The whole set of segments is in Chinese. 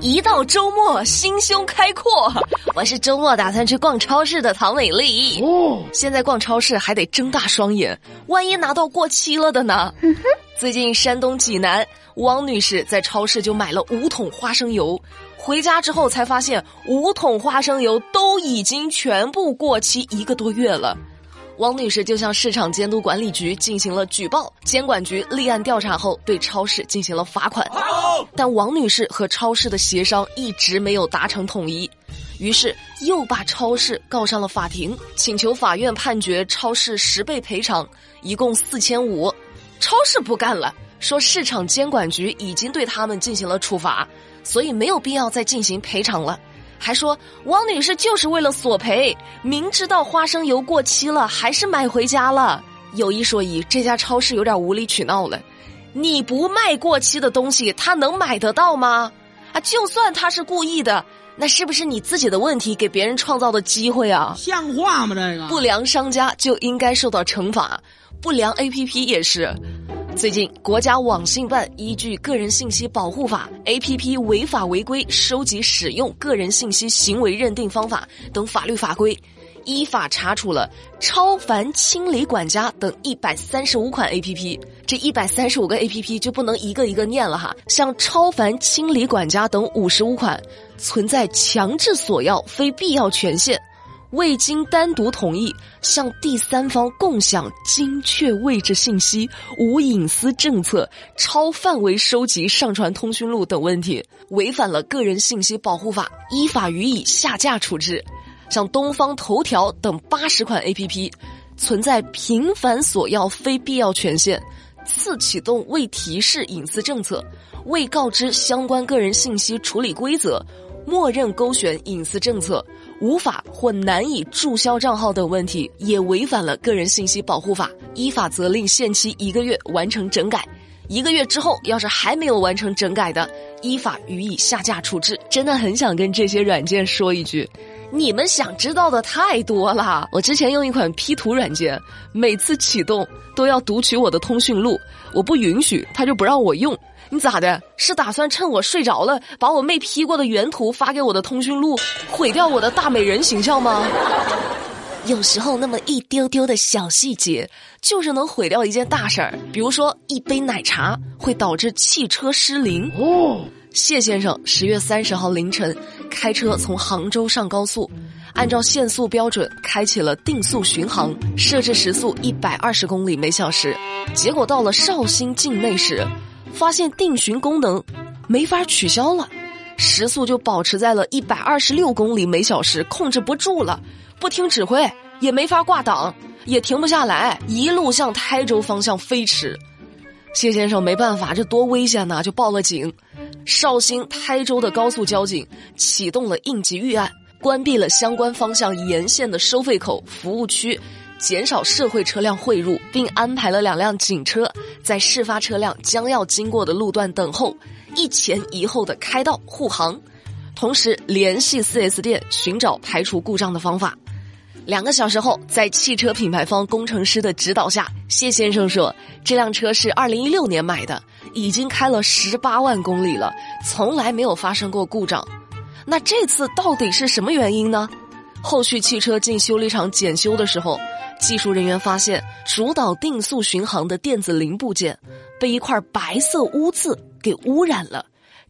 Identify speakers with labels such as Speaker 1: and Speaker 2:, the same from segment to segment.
Speaker 1: 一到周末，心胸开阔。我是周末打算去逛超市的唐美丽。哦，现在逛超市还得睁大双眼，万一拿到过期了的呢？最近山东济南，汪女士在超市就买了五桶花生油，回家之后才发现五桶花生油都已经全部过期一个多月了。王女士就向市场监督管理局进行了举报，监管局立案调查后，对超市进行了罚款。但王女士和超市的协商一直没有达成统一，于是又把超市告上了法庭，请求法院判决超市十倍赔偿，一共四千五。超市不干了，说市场监管局已经对他们进行了处罚，所以没有必要再进行赔偿了。还说王女士就是为了索赔，明知道花生油过期了，还是买回家了。有一说一，这家超市有点无理取闹了。你不卖过期的东西，他能买得到吗？啊，就算他是故意的，那是不是你自己的问题，给别人创造的机会啊？
Speaker 2: 像话吗？这个
Speaker 1: 不良商家就应该受到惩罚，不良 A P P 也是。最近，国家网信办依据《个人信息保护法》，APP 违法违规收集使用个人信息行为认定方法等法律法规，依法查处了超凡清理管家等一百三十五款 APP。这一百三十五个 APP 就不能一个一个念了哈，像超凡清理管家等五十五款存在强制索要、非必要权限。未经单独同意向第三方共享精确位置信息、无隐私政策、超范围收集上传通讯录等问题，违反了个人信息保护法，依法予以下架处置。像东方头条等八十款 APP，存在频繁索要非必要权限、次启动未提示隐私政策、未告知相关个人信息处理规则。默认勾选隐私政策，无法或难以注销账号等问题，也违反了个人信息保护法，依法责令限期一个月完成整改。一个月之后，要是还没有完成整改的，依法予以下架处置。真的很想跟这些软件说一句：你们想知道的太多了。我之前用一款 P 图软件，每次启动都要读取我的通讯录，我不允许，他就不让我用。你咋的？是打算趁我睡着了，把我没 P 过的原图发给我的通讯录，毁掉我的大美人形象吗？有时候那么一丢丢的小细节，就是能毁掉一件大事儿。比如说，一杯奶茶会导致汽车失灵。哦，谢先生十月三十号凌晨开车从杭州上高速，按照限速标准开启了定速巡航，设置时速一百二十公里每小时，结果到了绍兴境内时。发现定巡功能没法取消了，时速就保持在了一百二十六公里每小时，控制不住了，不听指挥也没法挂挡，也停不下来，一路向台州方向飞驰。谢先生没办法，这多危险呐，就报了警。绍兴、台州的高速交警启动了应急预案，关闭了相关方向沿线的收费口、服务区。减少社会车辆汇入，并安排了两辆警车在事发车辆将要经过的路段等候，一前一后的开道护航，同时联系 4S 店寻找排除故障的方法。两个小时后，在汽车品牌方工程师的指导下，谢先生说，这辆车是2016年买的，已经开了18万公里了，从来没有发生过故障。那这次到底是什么原因呢？后续汽车进修理厂检修的时候。技术人员发现，主导定速巡航的电子零部件被一块白色污渍给污染了，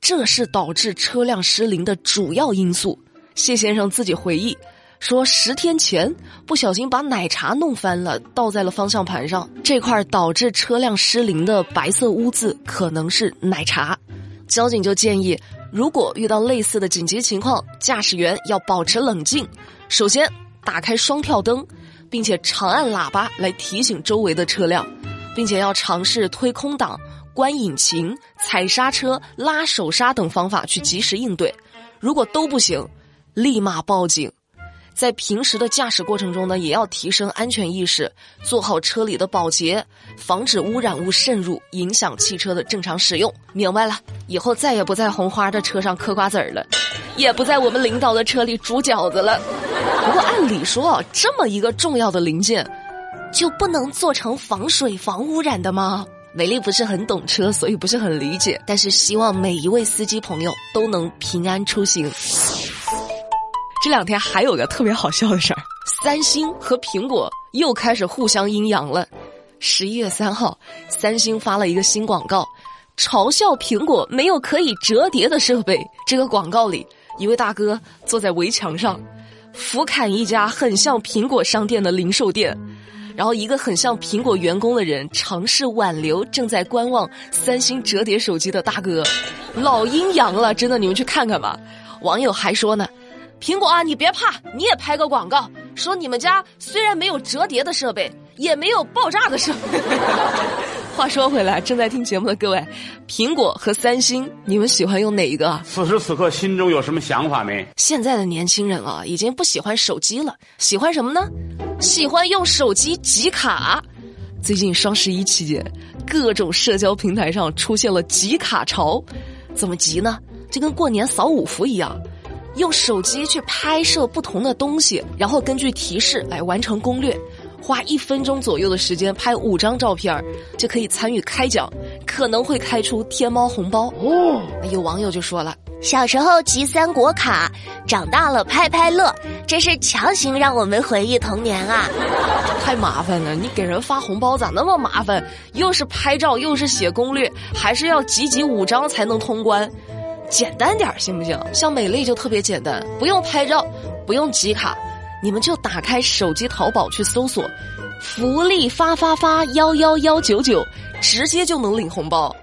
Speaker 1: 这是导致车辆失灵的主要因素。谢先生自己回忆说，十天前不小心把奶茶弄翻了，倒在了方向盘上，这块导致车辆失灵的白色污渍可能是奶茶。交警就建议，如果遇到类似的紧急情况，驾驶员要保持冷静，首先打开双跳灯。并且长按喇叭来提醒周围的车辆，并且要尝试推空挡、关引擎、踩刹车、拉手刹等方法去及时应对。如果都不行，立马报警。在平时的驾驶过程中呢，也要提升安全意识，做好车里的保洁，防止污染物渗入，影响汽车的正常使用。明白了，以后再也不在红花的车上嗑瓜子儿了，也不在我们领导的车里煮饺子了。不过按理说，这么一个重要的零件，就不能做成防水、防污染的吗？美丽不是很懂车，所以不是很理解。但是希望每一位司机朋友都能平安出行。这两天还有个特别好笑的事儿，三星和苹果又开始互相阴阳了。十一月三号，三星发了一个新广告，嘲笑苹果没有可以折叠的设备。这个广告里，一位大哥坐在围墙上，俯瞰一家很像苹果商店的零售店。然后，一个很像苹果员工的人尝试挽留正在观望三星折叠手机的大哥，老阴阳了，真的，你们去看看吧。网友还说呢：“苹果啊，你别怕，你也拍个广告，说你们家虽然没有折叠的设备，也没有爆炸的设备。”话说回来，正在听节目的各位，苹果和三星，你们喜欢用哪一个？
Speaker 2: 此时此刻心中有什么想法没？
Speaker 1: 现在的年轻人啊，已经不喜欢手机了，喜欢什么呢？喜欢用手机集卡。最近双十一期间，各种社交平台上出现了集卡潮。怎么集呢？就跟过年扫五福一样，用手机去拍摄不同的东西，然后根据提示来完成攻略。花一分钟左右的时间拍五张照片就可以参与开奖，可能会开出天猫红包哦。有网友就说了：“
Speaker 3: 小时候集三国卡，长大了拍拍乐，这是强行让我们回忆童年啊！
Speaker 1: 太麻烦了，你给人发红包咋那么麻烦？又是拍照，又是写攻略，还是要集集五张才能通关？简单点行不行？像美丽就特别简单，不用拍照，不用集卡。”你们就打开手机淘宝去搜索“福利发发发幺幺幺九九”，直接就能领红包。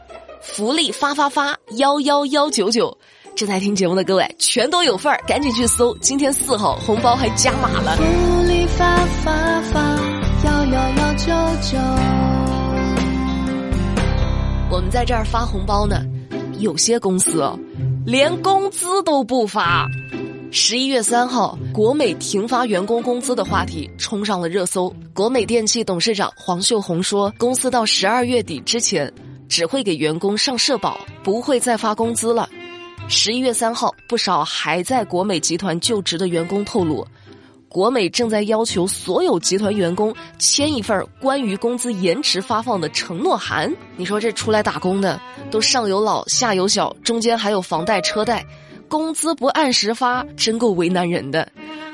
Speaker 1: 福利发发发幺幺幺九九，正在听节目的各位全都有份儿，赶紧去搜。今天四号红包还加码了。福利发发发幺幺幺九九，我们在这儿发红包呢，有些公司连工资都不发。十一月三号，国美停发员工工资的话题冲上了热搜。国美电器董事长黄秀红说，公司到十二月底之前只会给员工上社保，不会再发工资了。十一月三号，不少还在国美集团就职的员工透露，国美正在要求所有集团员工签一份关于工资延迟发放的承诺函。你说这出来打工的，都上有老下有小，中间还有房贷车贷。工资不按时发，真够为难人的。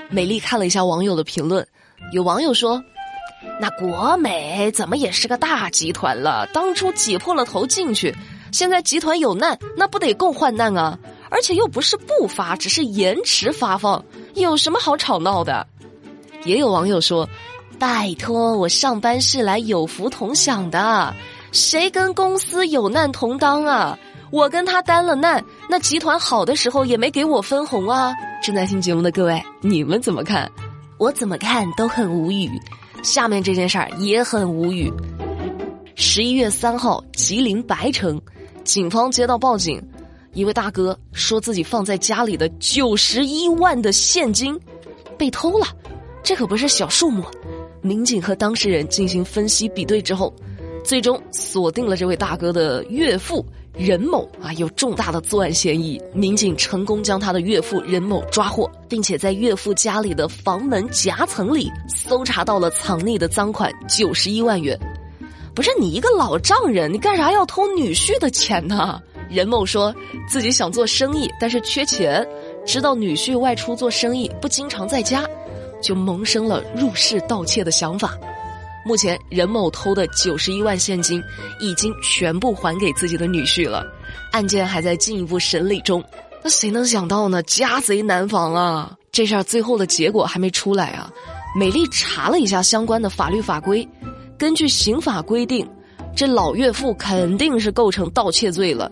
Speaker 1: 美丽看了一下网友的评论，有网友说：“那国美怎么也是个大集团了？当初挤破了头进去，现在集团有难，那不得共患难啊？而且又不是不发，只是延迟发放，有什么好吵闹的？”也有网友说：“拜托，我上班是来有福同享的，谁跟公司有难同当啊？”我跟他担了难，那集团好的时候也没给我分红啊！正在听节目的各位，你们怎么看？我怎么看都很无语。下面这件事儿也很无语。十一月三号，吉林白城，警方接到报警，一位大哥说自己放在家里的九十一万的现金被偷了，这可不是小数目。民警和当事人进行分析比对之后，最终锁定了这位大哥的岳父。任某啊，有重大的作案嫌疑，民警成功将他的岳父任某抓获，并且在岳父家里的房门夹层里搜查到了藏匿的赃款九十一万元。不是你一个老丈人，你干啥要偷女婿的钱呢？任某说自己想做生意，但是缺钱，知道女婿外出做生意不经常在家，就萌生了入室盗窃的想法。目前，任某偷的九十一万现金已经全部还给自己的女婿了，案件还在进一步审理中。那谁能想到呢？家贼难防啊！这事儿最后的结果还没出来啊！美丽查了一下相关的法律法规，根据刑法规定，这老岳父肯定是构成盗窃罪了。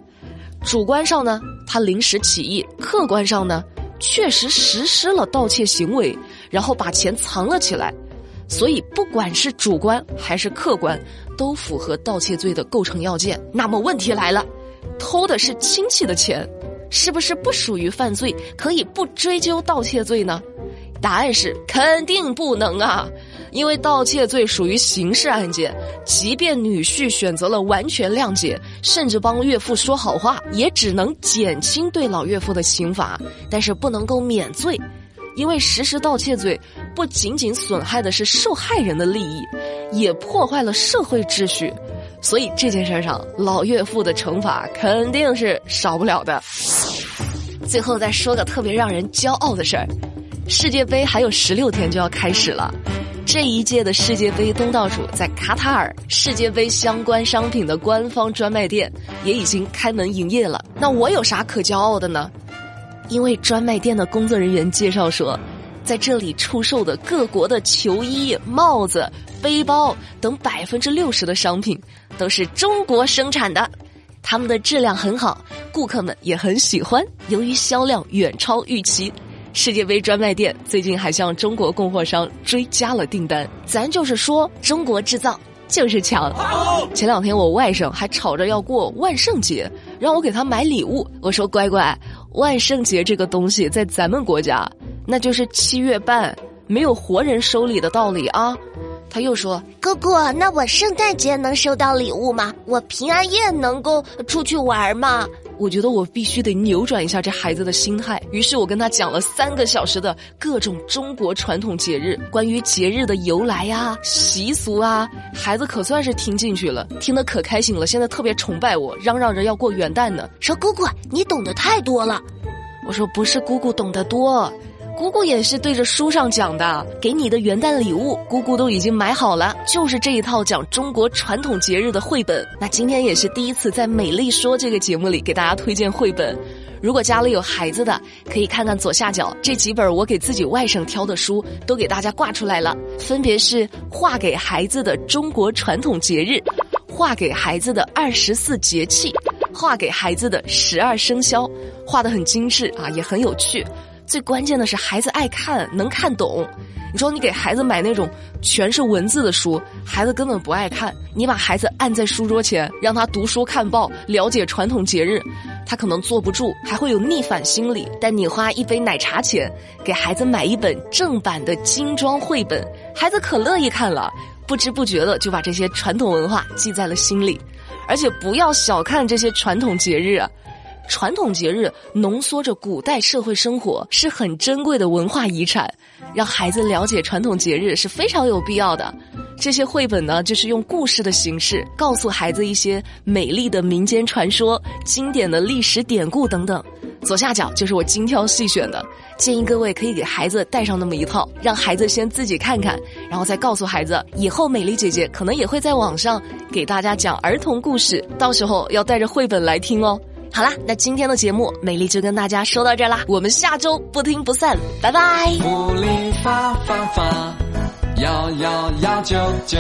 Speaker 1: 主观上呢，他临时起意；客观上呢，确实实施了盗窃行为，然后把钱藏了起来。所以，不管是主观还是客观，都符合盗窃罪的构成要件。那么问题来了，偷的是亲戚的钱，是不是不属于犯罪，可以不追究盗窃罪呢？答案是肯定不能啊！因为盗窃罪属于刑事案件，即便女婿选择了完全谅解，甚至帮岳父说好话，也只能减轻对老岳父的刑罚，但是不能够免罪。因为实施盗窃罪，不仅仅损害的是受害人的利益，也破坏了社会秩序，所以这件事上，老岳父的惩罚肯定是少不了的。最后再说个特别让人骄傲的事儿，世界杯还有十六天就要开始了。这一届的世界杯东道主在卡塔尔，世界杯相关商品的官方专卖店也已经开门营业了。那我有啥可骄傲的呢？因为专卖店的工作人员介绍说，在这里出售的各国的球衣、帽子、背包等百分之六十的商品都是中国生产的，他们的质量很好，顾客们也很喜欢。由于销量远超预期。世界杯专卖店最近还向中国供货商追加了订单，咱就是说中国制造就是强。前两天我外甥还吵着要过万圣节，让我给他买礼物。我说乖乖，万圣节这个东西在咱们国家那就是七月半，没有活人收礼的道理啊。他又说：“
Speaker 3: 哥哥，那我圣诞节能收到礼物吗？我平安夜能够出去玩吗？”
Speaker 1: 我觉得我必须得扭转一下这孩子的心态。于是我跟他讲了三个小时的各种中国传统节日，关于节日的由来呀、习俗啊，孩子可算是听进去了，听得可开心了。现在特别崇拜我，嚷嚷着要过元旦呢。
Speaker 3: 说姑姑，你懂得太多了。
Speaker 1: 我说不是姑姑懂得多。姑姑也是对着书上讲的，给你的元旦礼物，姑姑都已经买好了，就是这一套讲中国传统节日的绘本。那今天也是第一次在《美丽说》这个节目里给大家推荐绘本。如果家里有孩子的，可以看看左下角这几本我给自己外甥挑的书，都给大家挂出来了，分别是画给孩子的中国传统节日，画给孩子的二十四节气，画给孩子的十二生肖，画的很精致啊，也很有趣。最关键的是，孩子爱看，能看懂。你说你给孩子买那种全是文字的书，孩子根本不爱看。你把孩子按在书桌前，让他读书看报，了解传统节日，他可能坐不住，还会有逆反心理。但你花一杯奶茶钱，给孩子买一本正版的精装绘本，孩子可乐意看了，不知不觉的就把这些传统文化记在了心里。而且不要小看这些传统节日啊。传统节日浓缩着古代社会生活，是很珍贵的文化遗产。让孩子了解传统节日是非常有必要的。这些绘本呢，就是用故事的形式，告诉孩子一些美丽的民间传说、经典的历史典故等等。左下角就是我精挑细选的，建议各位可以给孩子带上那么一套，让孩子先自己看看，然后再告诉孩子，以后美丽姐姐可能也会在网上给大家讲儿童故事，到时候要带着绘本来听哦。好啦，那今天的节目美丽就跟大家说到这啦，我们下周不听不散，拜拜。
Speaker 4: 发发发，幺幺幺九九。